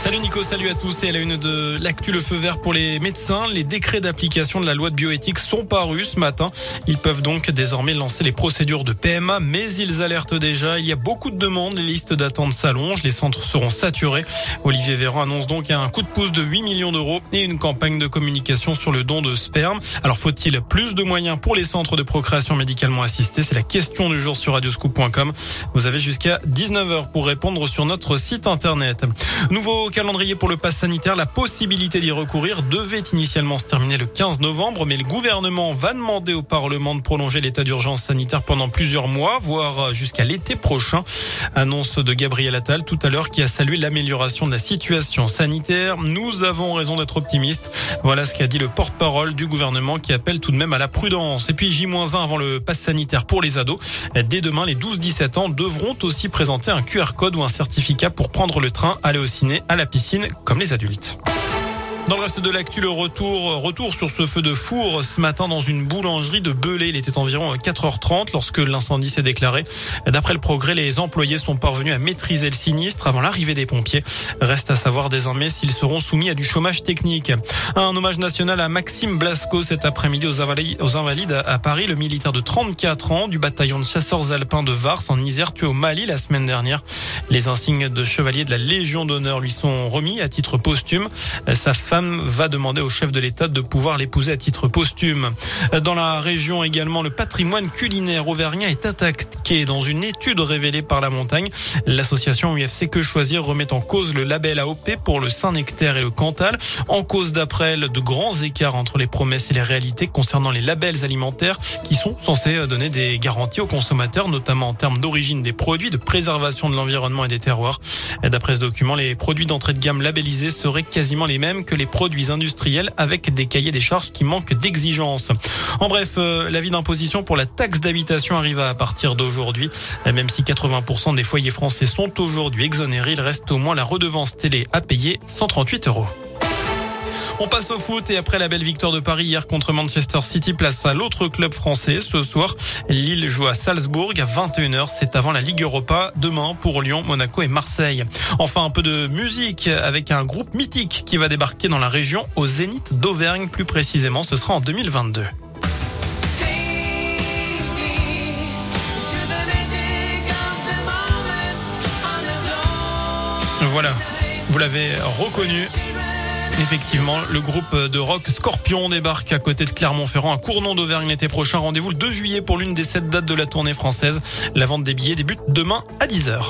Salut Nico, salut à tous. Et à la une de l'actu, le feu vert pour les médecins. Les décrets d'application de la loi de bioéthique sont parus ce matin. Ils peuvent donc désormais lancer les procédures de PMA, mais ils alertent déjà. Il y a beaucoup de demandes, les listes d'attente s'allongent, les centres seront saturés. Olivier Véran annonce donc un coup de pouce de 8 millions d'euros et une campagne de communication sur le don de sperme. Alors faut-il plus de moyens pour les centres de procréation médicalement assistée? C'est la question du jour sur radioscoop.com. Vous avez jusqu'à 19h pour répondre sur notre site internet. Nouveau calendrier pour le pass sanitaire, la possibilité d'y recourir devait initialement se terminer le 15 novembre, mais le gouvernement va demander au Parlement de prolonger l'état d'urgence sanitaire pendant plusieurs mois, voire jusqu'à l'été prochain. Annonce de Gabriel Attal tout à l'heure qui a salué l'amélioration de la situation sanitaire. Nous avons raison d'être optimistes. Voilà ce qu'a dit le porte-parole du gouvernement qui appelle tout de même à la prudence. Et puis J-1 avant le pass sanitaire pour les ados. Dès demain, les 12-17 ans devront aussi présenter un QR code ou un certificat pour prendre le train, aller au ciné, à la piscine comme les adultes. Dans le reste de l'actu, le retour, retour sur ce feu de four ce matin dans une boulangerie de Belay. Il était environ 4h30 lorsque l'incendie s'est déclaré. D'après le progrès, les employés sont parvenus à maîtriser le sinistre avant l'arrivée des pompiers. Reste à savoir désormais s'ils seront soumis à du chômage technique. Un hommage national à Maxime Blasco cet après-midi aux Invalides, à Paris. Le militaire de 34 ans du bataillon de chasseurs alpins de Vars en Isère tué au Mali la semaine dernière. Les insignes de chevalier de la Légion d'honneur lui sont remis à titre posthume. Sa femme va demander au chef de l'État de pouvoir l'épouser à titre posthume. Dans la région également, le patrimoine culinaire auvergnat est attaqué dans une étude révélée par la montagne. L'association UFC Que Choisir remet en cause le label AOP pour le Saint-Nectaire et le Cantal. En cause d'après elle, de grands écarts entre les promesses et les réalités concernant les labels alimentaires qui sont censés donner des garanties aux consommateurs, notamment en termes d'origine des produits, de préservation de l'environnement et des terroirs. D'après ce document, les produits d'entrée de gamme labellisés seraient quasiment les mêmes que les produits industriels avec des cahiers des charges qui manquent d'exigence. En bref, euh, l'avis d'imposition pour la taxe d'habitation arrive à partir d'aujourd'hui. Même si 80% des foyers français sont aujourd'hui exonérés, il reste au moins la redevance télé à payer 138 euros. On passe au foot et après la belle victoire de Paris hier contre Manchester City, place à l'autre club français. Ce soir, Lille joue à Salzbourg à 21h. C'est avant la Ligue Europa. Demain pour Lyon, Monaco et Marseille. Enfin, un peu de musique avec un groupe mythique qui va débarquer dans la région au Zénith d'Auvergne. Plus précisément, ce sera en 2022. Voilà, vous l'avez reconnu. Effectivement, le groupe de rock Scorpion débarque à côté de Clermont-Ferrand à Cournon d'Auvergne l'été prochain. Rendez-vous le 2 juillet pour l'une des sept dates de la tournée française. La vente des billets débute demain à 10h.